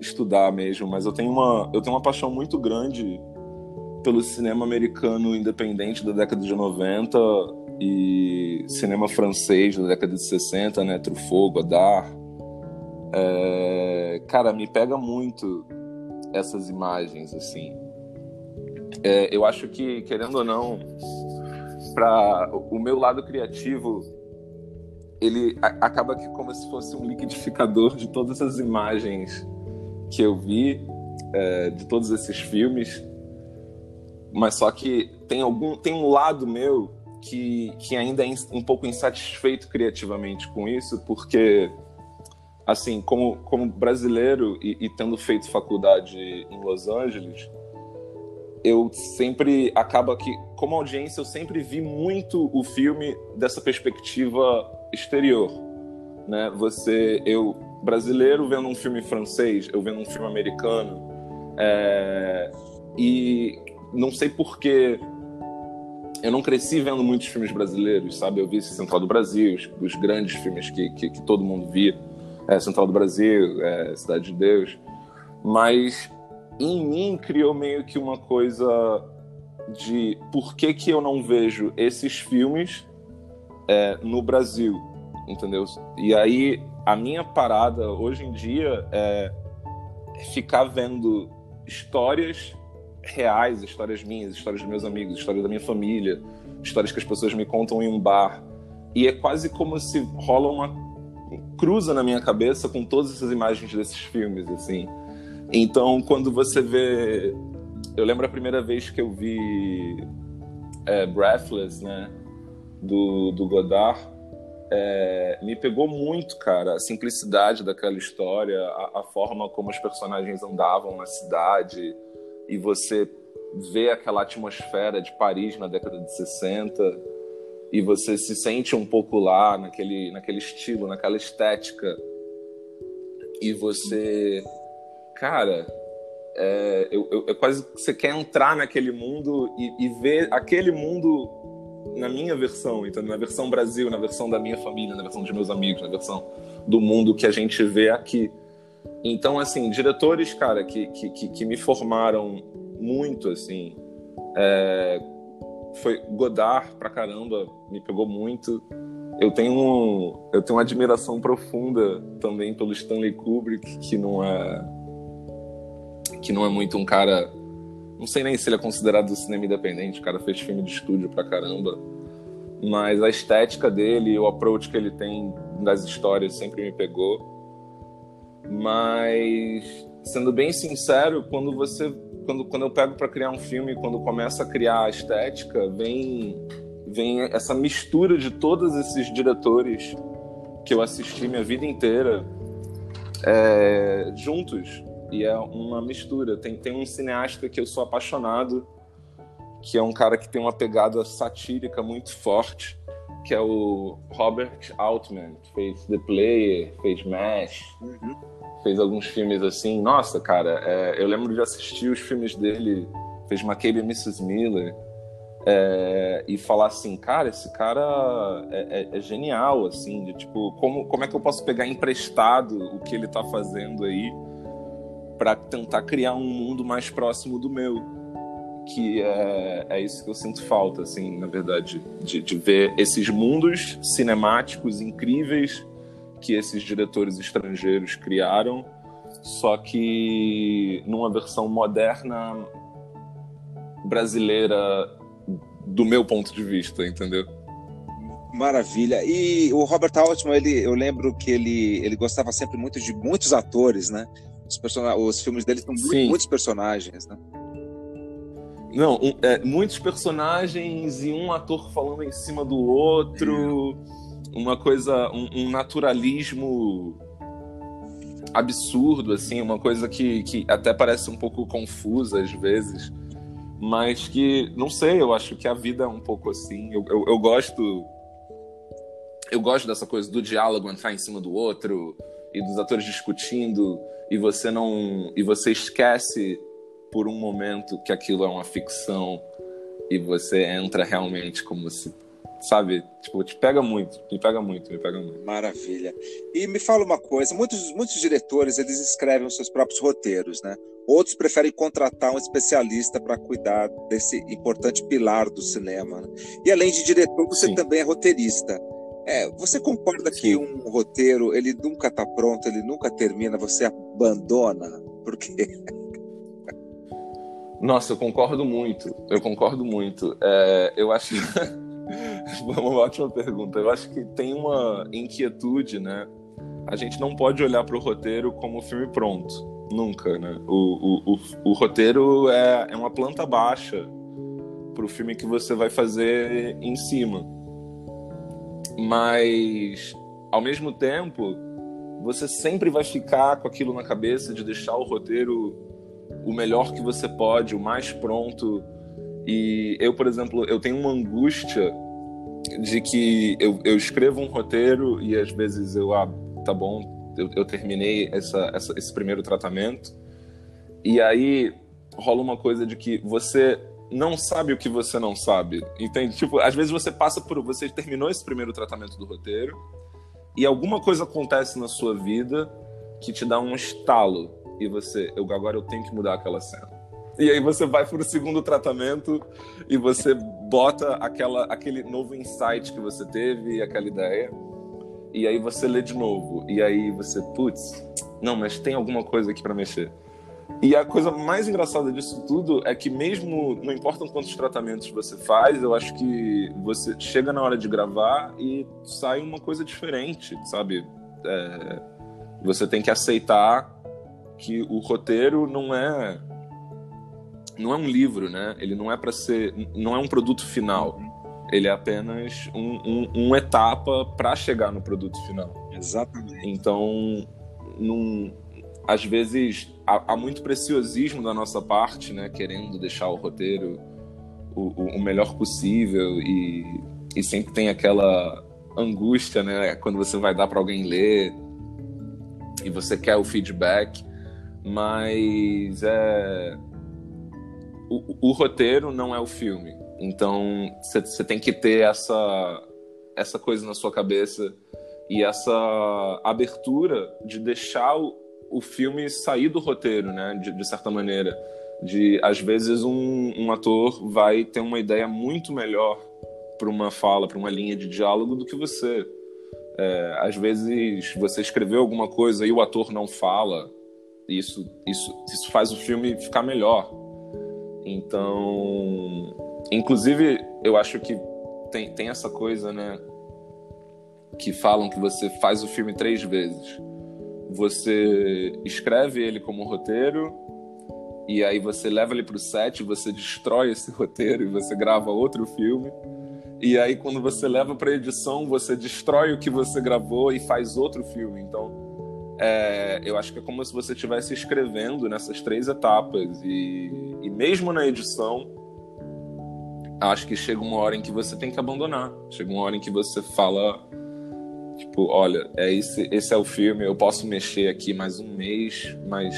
estudar mesmo, mas eu tenho, uma, eu tenho uma paixão muito grande pelo cinema americano independente da década de 90 e cinema francês da década de 60, né, Truffaut, Godard. É, cara, me pega muito essas imagens, assim. É, eu acho que, querendo ou não, para o meu lado criativo, ele acaba que como se fosse um liquidificador de todas as imagens que eu vi, é, de todos esses filmes. Mas só que tem algum tem um lado meu que, que ainda é um pouco insatisfeito criativamente com isso, porque assim, como, como brasileiro e, e tendo feito faculdade em Los Angeles, eu sempre acaba que como audiência eu sempre vi muito o filme dessa perspectiva exterior, né? Você eu brasileiro vendo um filme francês, eu vendo um filme americano, é... e não sei porquê eu não cresci vendo muitos filmes brasileiros, sabe? Eu vi Central do Brasil, os, os grandes filmes que, que, que, todo mundo via, é, Central do Brasil, é, Cidade de Deus, mas em mim criou meio que uma coisa de por que, que eu não vejo esses filmes é, no Brasil, entendeu? E aí a minha parada hoje em dia é ficar vendo histórias reais, histórias minhas, histórias dos meus amigos, histórias da minha família, histórias que as pessoas me contam em um bar e é quase como se rola uma cruza na minha cabeça com todas essas imagens desses filmes, assim. Então, quando você vê, eu lembro a primeira vez que eu vi é, Breathless, né, do, do Godard, é, me pegou muito, cara, a simplicidade daquela história, a, a, forma como os personagens andavam na cidade e você vê aquela atmosfera de Paris na década de 60 e você se sente um pouco lá naquele, naquele estilo, naquela estética e você, cara, é, eu, eu, eu quase você quer entrar naquele mundo e, e, ver aquele mundo na minha versão, então na versão Brasil, na versão da minha família, na versão de meus amigos, na versão do mundo que a gente vê aqui. Então, assim, diretores, cara, que, que, que me formaram muito, assim, é, foi Godard pra caramba, me pegou muito. Eu tenho, eu tenho uma admiração profunda também pelo Stanley Kubrick, que não é que não é muito um cara, não sei nem se ele é considerado do cinema independente, o cara fez filme de estúdio pra caramba, mas a estética dele, o approach que ele tem das histórias sempre me pegou. Mas sendo bem sincero, quando você quando, quando eu pego para criar um filme, quando começa a criar a estética, vem, vem essa mistura de todos esses diretores que eu assisti minha vida inteira é, juntos. E é uma mistura. Tem, tem um cineasta que eu sou apaixonado, que é um cara que tem uma pegada satírica muito forte, que é o Robert Altman, que fez The Player, fez MASH. Uhum fez alguns filmes assim. Nossa, cara, é, eu lembro de assistir os filmes dele, fez McCabe e Mrs. Miller, é, e falar assim, cara, esse cara é, é, é, genial, assim, de tipo, como, como é que eu posso pegar emprestado o que ele tá fazendo aí para tentar criar um mundo mais próximo do meu? Que é, é isso que eu sinto falta, assim, na verdade, de, de ver esses mundos cinemáticos incríveis que esses diretores estrangeiros criaram, só que numa versão moderna brasileira do meu ponto de vista, entendeu? Maravilha. E o Robert Altman, ele, eu lembro que ele, ele gostava sempre muito de muitos atores, né? Os, person... os filmes dele são muito, muitos personagens, né? Não, um, é, muitos personagens e um ator falando em cima do outro. É uma coisa, um, um, naturalismo absurdo, assim, uma coisa que, que até parece um pouco confusa às vezes, mas que, não sei, eu acho que a vida é um pouco assim. Eu, eu, eu gosto. Eu gosto dessa coisa do diálogo entrar em cima do outro e dos atores discutindo e você não. e você esquece por um momento que aquilo é uma ficção e você entra realmente como se sabe? Tipo, te pega muito, me pega muito, me pega muito. Maravilha. E me fala uma coisa, muitos, muitos diretores, eles escrevem os seus próprios roteiros, né? Outros preferem contratar um especialista para cuidar desse importante pilar do cinema. Né? E além de diretor, você Sim. também é roteirista. É, você concorda que um roteiro, ele nunca está pronto, ele nunca termina, você abandona? Por quê? Nossa, eu concordo muito. Eu concordo muito. É, eu acho uma ótima pergunta. Eu acho que tem uma inquietude, né? A gente não pode olhar para o roteiro como filme pronto. Nunca, né? O, o, o, o roteiro é, é uma planta baixa para o filme que você vai fazer em cima. Mas, ao mesmo tempo, você sempre vai ficar com aquilo na cabeça de deixar o roteiro o melhor que você pode, o mais pronto. E eu, por exemplo, eu tenho uma angústia de que eu, eu escrevo um roteiro e às vezes eu, ah, tá bom, eu, eu terminei essa, essa, esse primeiro tratamento. E aí rola uma coisa de que você não sabe o que você não sabe. Entende? Tipo, às vezes você passa por. Você terminou esse primeiro tratamento do roteiro e alguma coisa acontece na sua vida que te dá um estalo. E você, eu, agora eu tenho que mudar aquela cena. E aí você vai para o segundo tratamento e você bota aquela, aquele novo insight que você teve, aquela ideia, e aí você lê de novo. E aí você, putz, não, mas tem alguma coisa aqui para mexer. E a coisa mais engraçada disso tudo é que mesmo não importa quantos tratamentos você faz, eu acho que você chega na hora de gravar e sai uma coisa diferente, sabe? É, você tem que aceitar que o roteiro não é não é um livro, né? Ele não é para ser, não é um produto final. Ele é apenas um, um, uma etapa para chegar no produto final. Exatamente. Então, num, às vezes há, há, muito preciosismo da nossa parte, né, querendo deixar o roteiro o, o, o melhor possível e, e sempre tem aquela angústia, né, quando você vai dar para alguém ler e você quer o feedback, mas é o, o roteiro não é o filme, então você tem que ter essa essa coisa na sua cabeça e essa abertura de deixar o, o filme sair do roteiro, né? De, de certa maneira. De, às vezes, um, um ator vai ter uma ideia muito melhor para uma fala, para uma linha de diálogo do que você. É, às vezes, você escreveu alguma coisa e o ator não fala. Isso, isso, isso faz o filme ficar melhor. Então, inclusive, eu acho que tem, tem essa coisa, né? Que falam que você faz o filme três vezes você escreve ele como roteiro e aí você leva ele para o set, você destrói esse roteiro e você grava outro filme. E aí quando você leva para edição, você destrói o que você gravou e faz outro filme. Então, é, eu acho que é como se você estivesse escrevendo nessas três etapas e, e mesmo na edição, acho que chega uma hora em que você tem que abandonar. Chega uma hora em que você fala Tipo, olha, é esse, esse é o filme, eu posso mexer aqui mais um mês, mas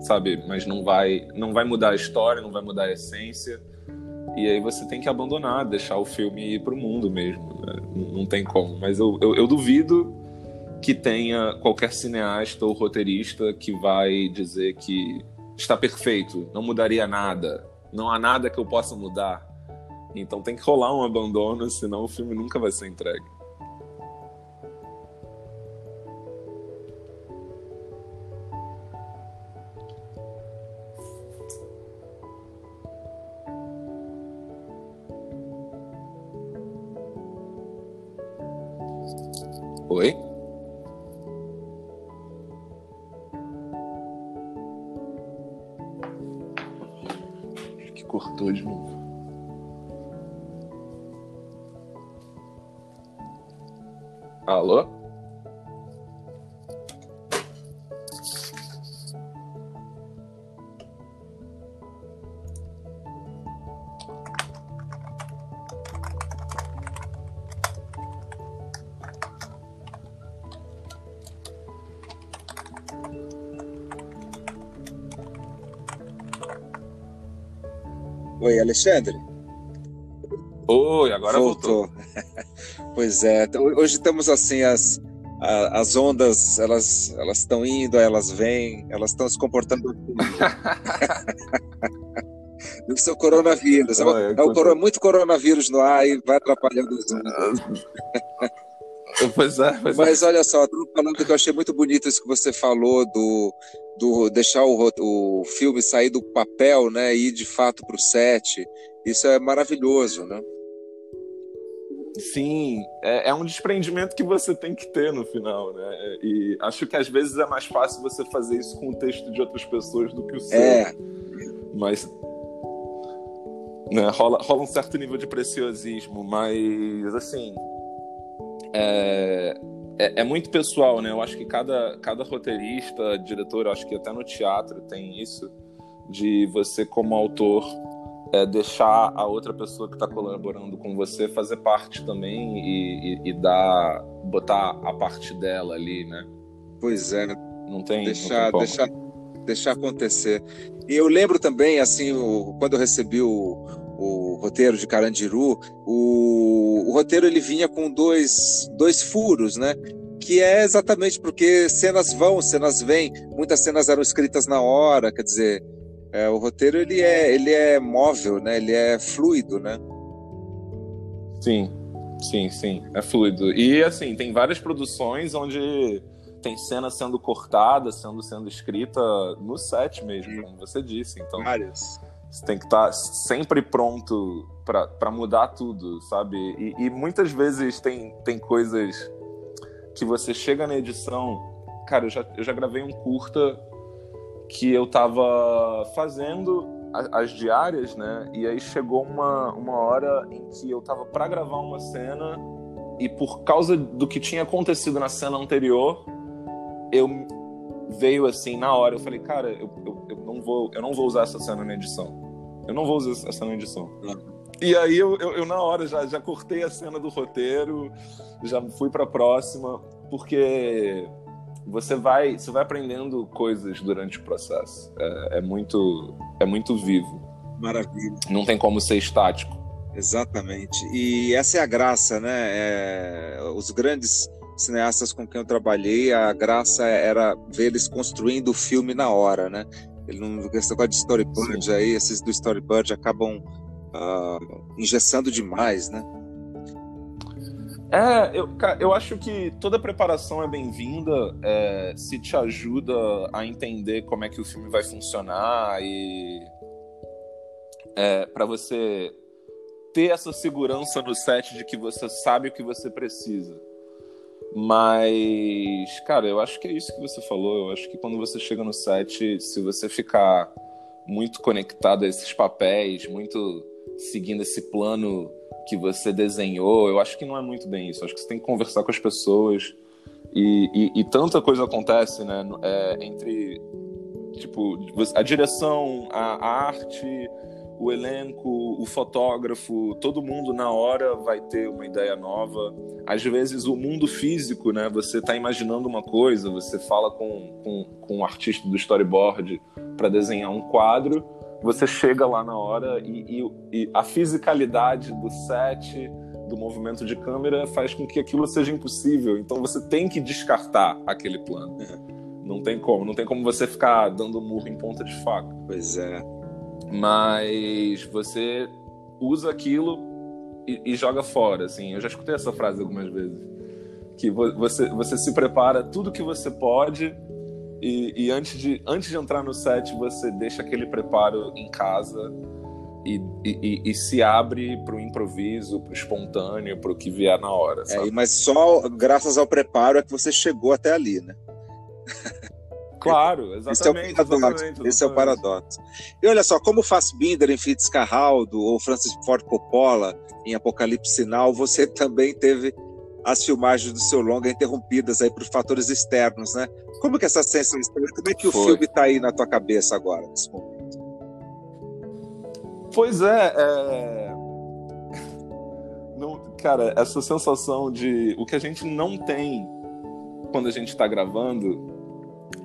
sabe, mas não vai, não vai mudar a história, não vai mudar a essência. E aí você tem que abandonar, deixar o filme ir pro mundo mesmo. Né? Não tem como. Mas eu, eu, eu duvido que tenha qualquer cineasta ou roteirista que vai dizer que está perfeito, não mudaria nada, não há nada que eu possa mudar. Então tem que rolar um abandono, senão o filme nunca vai ser entregue. Alexandre. Oi, agora voltou. voltou. pois é, hoje estamos assim, as, as ondas, elas elas estão indo, elas vêm, elas estão se comportando. do seu coronavírus. É, é, é o, muito coronavírus no ar e vai atrapalhando os ondas. Pois é, pois é. Mas olha só, estou falando que eu achei muito bonito isso que você falou do, do deixar o, o filme sair do papel, né, e ir de fato para o set. Isso é maravilhoso, né? Sim, é, é, um desprendimento que você tem que ter no final, né? E acho que às vezes é mais fácil você fazer isso com o texto de outras pessoas do que o seu. É. Mas né, rola, rola um certo nível de preciosismo, mas assim é, é, é, muito pessoal, né? Eu acho que cada, cada roteirista, diretor, acho que até no teatro tem isso, de você, como autor, é, deixar a outra pessoa que está colaborando com você fazer parte também e, e, e, dar, botar a parte dela ali, né? Pois é. Não tem. Deixar, não tem deixar, deixar acontecer. E eu lembro também, assim, o, quando eu recebi o, o roteiro de Carandiru, o, o roteiro ele vinha com dois, dois furos, né? que é exatamente porque cenas vão, cenas vêm, muitas cenas eram escritas na hora, quer dizer, é, o roteiro ele é, ele é móvel, né? Ele é fluido, né? Sim, sim, sim, é fluido. E assim, tem várias produções onde tem cena sendo cortada, sendo sendo escrita no set mesmo, como você disse. Então, Várias. Você tem que estar sempre pronto para mudar tudo, sabe? E, e, muitas vezes tem, tem coisas que você chega na edição. Cara, eu já, eu já gravei um curta que eu tava fazendo as diárias, né? E aí chegou uma, uma hora em que eu tava para gravar uma cena e por causa do que tinha acontecido na cena anterior, eu veio assim na hora, eu falei, cara, eu, eu, eu não vou eu não vou usar essa cena na edição. Eu não vou usar essa cena na edição. E aí eu, eu, eu, na hora já, já cortei a cena do roteiro, já fui para a próxima, porque você vai você vai aprendendo coisas durante o processo. É, é muito é muito vivo. Maravilha. Não tem como ser estático. Exatamente. E essa é a graça, né? É, os grandes cineastas com quem eu trabalhei, a graça era ver eles construindo o filme na hora, né? Ele não negócio de storyboard Sim. aí, esses do storyboard acabam uh, engessando demais, né? É, eu, eu acho que toda preparação é bem-vinda é, se te ajuda a entender como é que o filme vai funcionar e é, para você ter essa segurança no set de que você sabe o que você precisa. Mas, cara, eu acho que é isso que você falou. Eu acho que quando você chega no set, se você ficar muito conectado a esses papéis, muito seguindo esse plano que você desenhou, eu acho que não é muito bem isso. Eu acho que você tem que conversar com as pessoas. E, e, e tanta coisa acontece, né? É, entre, tipo, a direção, a arte, o elenco, o fotógrafo, todo mundo na hora vai ter uma ideia nova. Às vezes o mundo físico, né? Você está imaginando uma coisa, você fala com, com, com um artista do storyboard para desenhar um quadro, você chega lá na hora e, e, e a fisicalidade do set, do movimento de câmera faz com que aquilo seja impossível. Então você tem que descartar aquele plano. Não tem como, não tem como você ficar dando murro em ponta de faca. Pois é mas você usa aquilo e, e, joga fora, assim. Eu já escutei essa frase algumas vezes, que você você se prepara tudo que você pode e, e antes de antes de entrar no set você deixa aquele preparo em casa e, e, e, se abre para o improviso, para o espontâneo, para o que vier na hora. É, mas só graças ao preparo é que você chegou até ali, né? Claro, exatamente. Esse é o paradoxo. Esse é o paradoxo. E olha só, como Fassbinder em Fitzcarraldo ou Francis Ford Coppola em Apocalipse Sinal, você também teve as filmagens do seu longa interrompidas aí por fatores externos, né? Como que essa sensação, como é que o filme está aí na tua cabeça agora, nesse momento? Pois é, é... Não, cara, essa sensação de o que a gente não tem quando a gente está gravando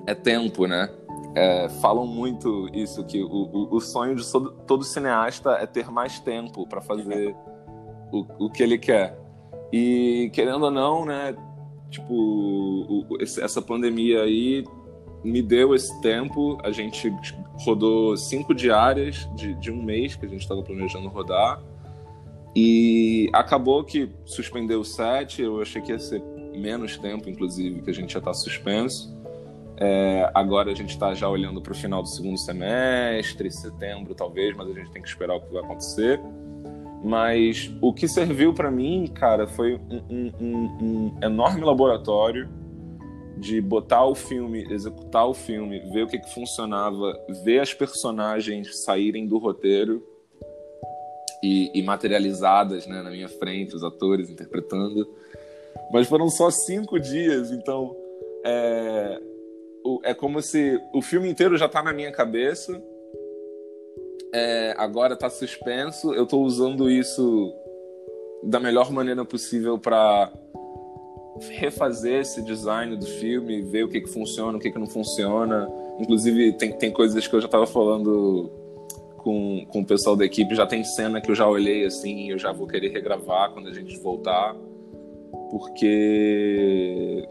é tempo, né? É, falam muito isso, que o, o, o sonho de todo, todo, cineasta é ter mais tempo para fazer o, o que ele quer. E, querendo ou não, né, tipo, o, esse, essa pandemia aí me deu esse tempo. A gente rodou cinco diárias de, de um mês que a gente estava planejando rodar. E acabou que suspendeu o set. Eu achei que ia ser menos tempo, inclusive, que a gente já está suspenso. É, agora a gente está já olhando para o final do segundo semestre, setembro talvez, mas a gente tem que esperar o que vai acontecer. Mas o que serviu para mim, cara, foi um, um, um, enorme laboratório de botar o filme, executar o filme, ver o que, que funcionava, ver as personagens saírem do roteiro e, e materializadas né, na minha frente, os atores interpretando. Mas foram só cinco dias, então é, é como se o filme inteiro já tá na minha cabeça. É, agora tá suspenso. Eu tô usando isso da melhor maneira possível para refazer esse design do filme, ver o que, que funciona, o que, que não funciona. Inclusive, tem, tem coisas que eu já tava falando com, com o pessoal da equipe. Já tem cena que eu já olhei assim, eu já vou querer regravar quando a gente voltar. Porque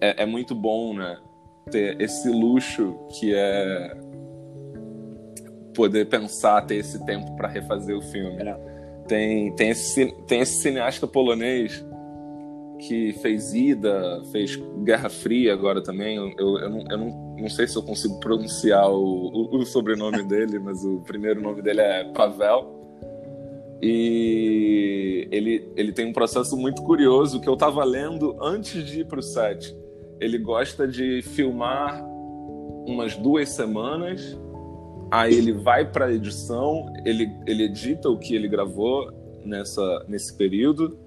é, é muito bom, né? Ter esse luxo que é poder pensar, ter esse tempo para refazer o filme. É. Tem, tem, esse, tem esse cineasta polonês que fez Ida, fez Guerra Fria agora também. Eu, eu, não, eu não, não sei se eu consigo pronunciar o, o, o sobrenome dele, mas o primeiro nome dele é Pavel. E ele, ele tem um processo muito curioso que eu estava lendo antes de ir para o set. Ele gosta de filmar umas duas semanas, aí ele vai para a edição, ele, ele edita o que ele gravou nessa, nesse período,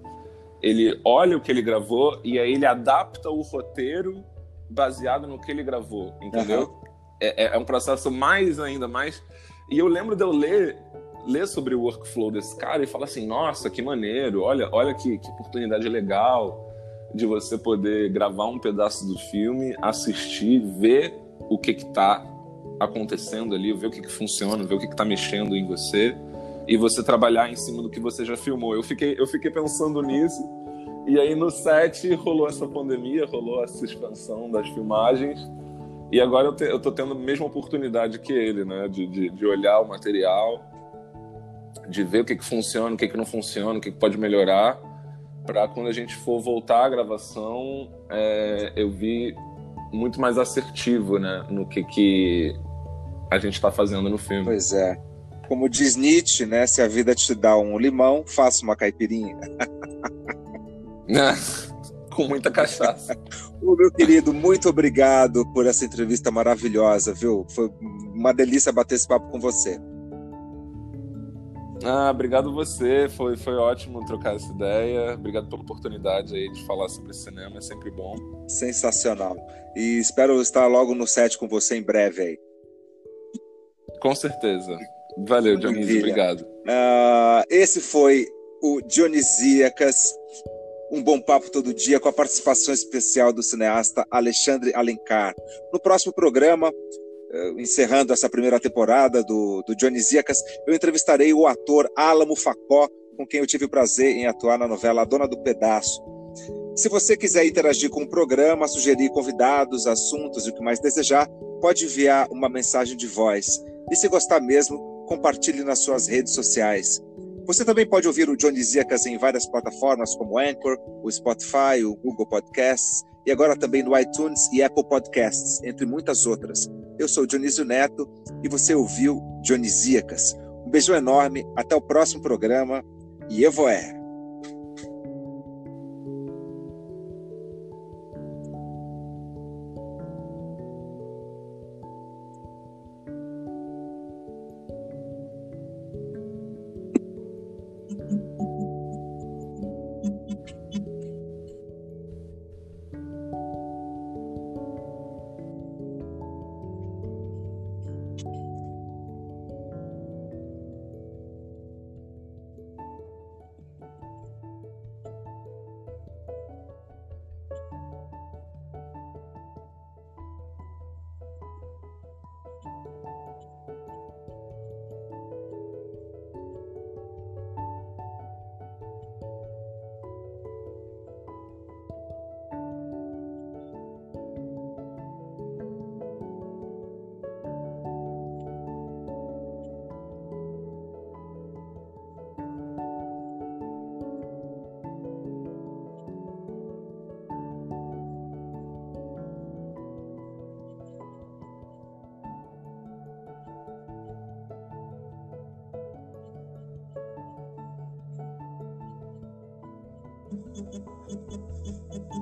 ele olha o que ele gravou e aí ele adapta o roteiro baseado no que ele gravou, entendeu? Uhum. É, é um processo mais ainda mais. E eu lembro de eu ler ler sobre o workflow desse cara e falar assim, nossa, que maneiro, olha, olha que, que oportunidade legal de você poder gravar um pedaço do filme, assistir, ver o que que tá acontecendo ali, ver o que que funciona, ver o que que tá mexendo em você e você trabalhar em cima do que você já filmou. Eu fiquei, eu fiquei pensando nisso e aí no set rolou essa pandemia, rolou essa suspensão das filmagens e agora eu, te, eu tô tendo a mesma oportunidade que ele, né, de, de, de olhar o material de ver o que, que funciona, o que, que não funciona, o que, que pode melhorar, para quando a gente for voltar à gravação, é, eu vi muito mais assertivo né, no que, que a gente está fazendo no filme. Pois é. Como diz Nietzsche, né? Se a vida te dá um limão, faça uma caipirinha. Com muita cachaça. Ô, meu querido, muito obrigado por essa entrevista maravilhosa, viu? Foi uma delícia bater esse papo com você. Ah, obrigado você, foi, foi ótimo trocar essa ideia. Obrigado pela oportunidade aí de falar sobre cinema, é sempre bom. Sensacional. E espero estar logo no set com você em breve aí. Com certeza. Valeu, Dionísio, obrigado. Uh, esse foi o Dionisíacas, um bom papo todo dia com a participação especial do cineasta Alexandre Alencar. No próximo programa, encerrando essa primeira temporada do, do Dionisíacas, eu entrevistarei o ator Álamo Facó, com quem eu tive o prazer em atuar na novela A Dona do Pedaço. Se você quiser interagir com o programa, sugerir convidados, assuntos e o que mais desejar, pode enviar uma mensagem de voz. E se gostar mesmo, compartilhe nas suas redes sociais. Você também pode ouvir o Dionisíacas em várias plataformas como Anchor, o Spotify, o Google Podcasts e agora também no iTunes e Apple Podcasts, entre muitas outras. Eu sou Dionísio Neto e você ouviu Dionisíacas. Um beijo enorme, até o próximo programa e Evoé! Thank you.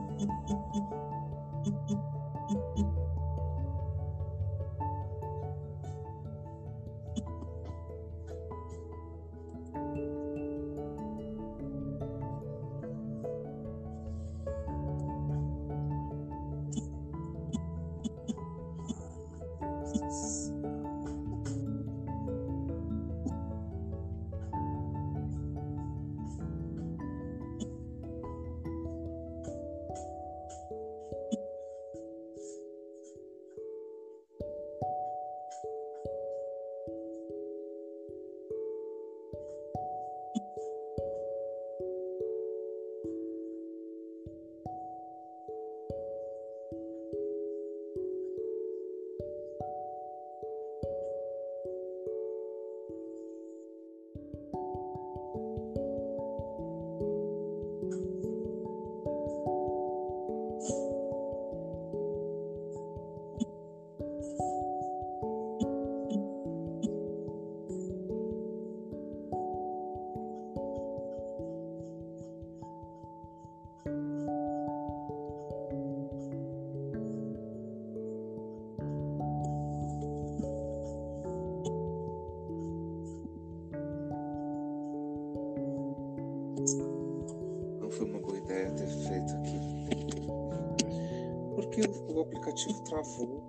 Aplicativo travou.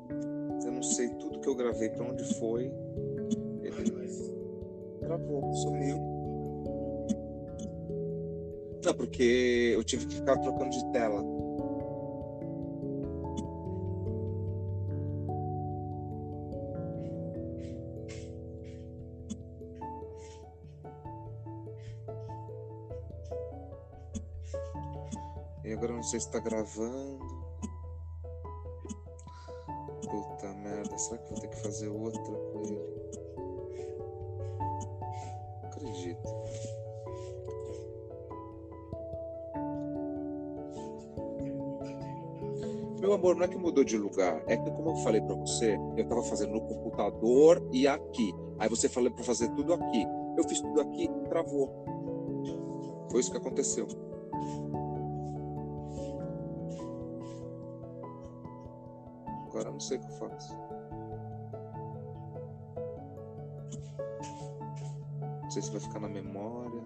Eu não sei tudo que eu gravei, para onde foi. Ele travou, sumiu. Não, porque eu tive que ficar trocando de tela. E agora não sei se está gravando. Será que vou ter que fazer outra com ele? Acredito. Meu amor, não é que mudou de lugar, é que como eu falei para você, eu tava fazendo no computador e aqui. Aí você falou para fazer tudo aqui. Eu fiz tudo aqui, travou. Foi isso que aconteceu. Agora não sei o que eu faço. Sei se vai ficar na memória.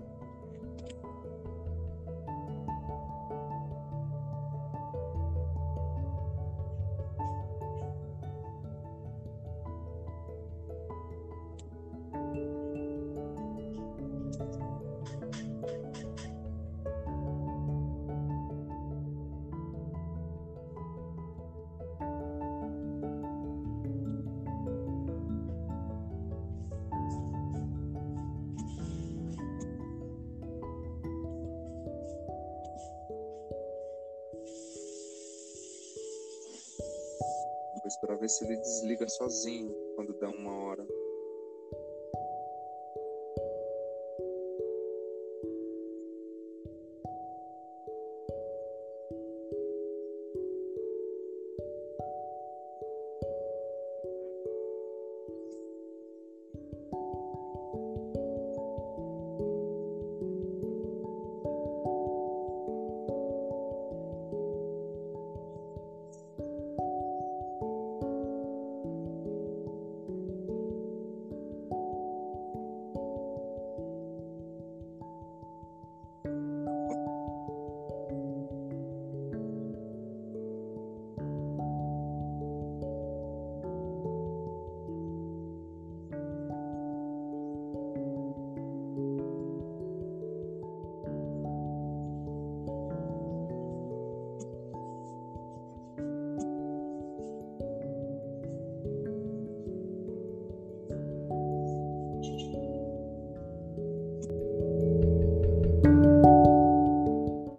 Desliga sozinho quando der uma hora.